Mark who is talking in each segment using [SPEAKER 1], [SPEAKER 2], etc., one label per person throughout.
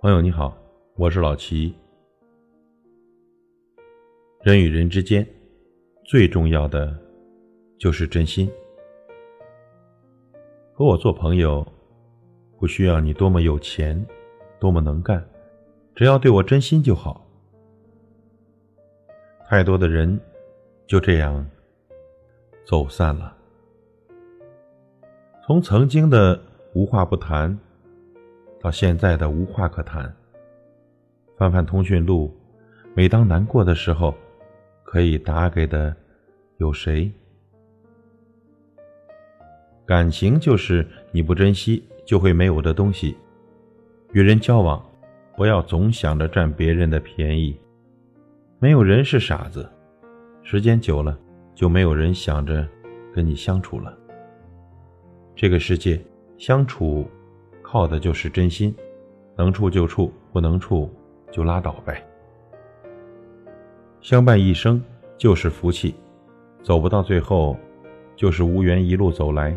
[SPEAKER 1] 朋友你好，我是老齐。人与人之间最重要的就是真心。和我做朋友，不需要你多么有钱，多么能干，只要对我真心就好。太多的人就这样走散了。从曾经的无话不谈。到现在的无话可谈。翻翻通讯录，每当难过的时候，可以打给的有谁？感情就是你不珍惜就会没有的东西。与人交往，不要总想着占别人的便宜。没有人是傻子，时间久了，就没有人想着跟你相处了。这个世界，相处。靠的就是真心，能处就处，不能处就拉倒呗。相伴一生就是福气，走不到最后，就是无缘一路走来。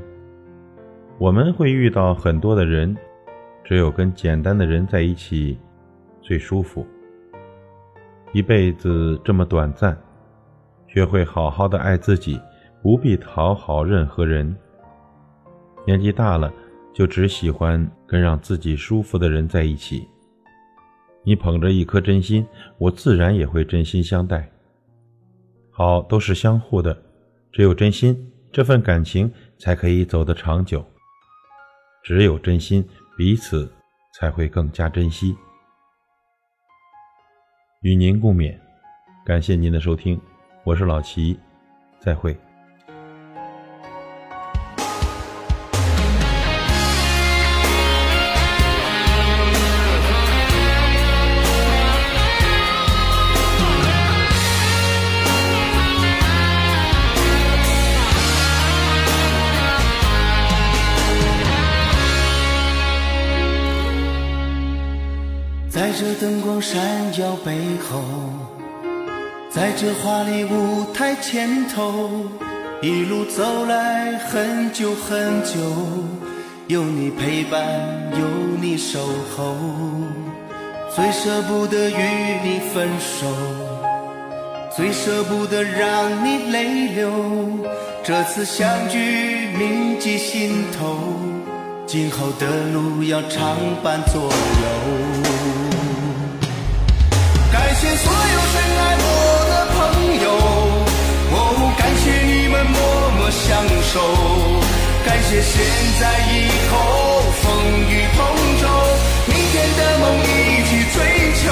[SPEAKER 1] 我们会遇到很多的人，只有跟简单的人在一起最舒服。一辈子这么短暂，学会好好的爱自己，不必讨好任何人。年纪大了。就只喜欢跟让自己舒服的人在一起。你捧着一颗真心，我自然也会真心相待。好，都是相互的，只有真心，这份感情才可以走得长久。只有真心，彼此才会更加珍惜。与您共勉，感谢您的收听，我是老齐，再会。
[SPEAKER 2] 在这灯光闪耀背后，在这华丽舞台前头，一路走来很久很久，有你陪伴，有你守候，最舍不得与你分手，最舍不得让你泪流。这次相聚铭记心头，今后的路要常伴左右。谢所有深爱我的朋友，哦，感谢你们默默相守，感谢现在以后风雨同舟，明天的梦一起追求，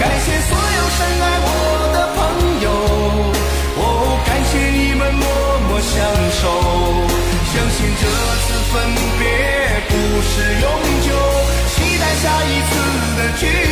[SPEAKER 2] 感谢所有深爱我的朋友，哦，感谢你们默默相守，相信这次分别不是永久，期待下一次的聚。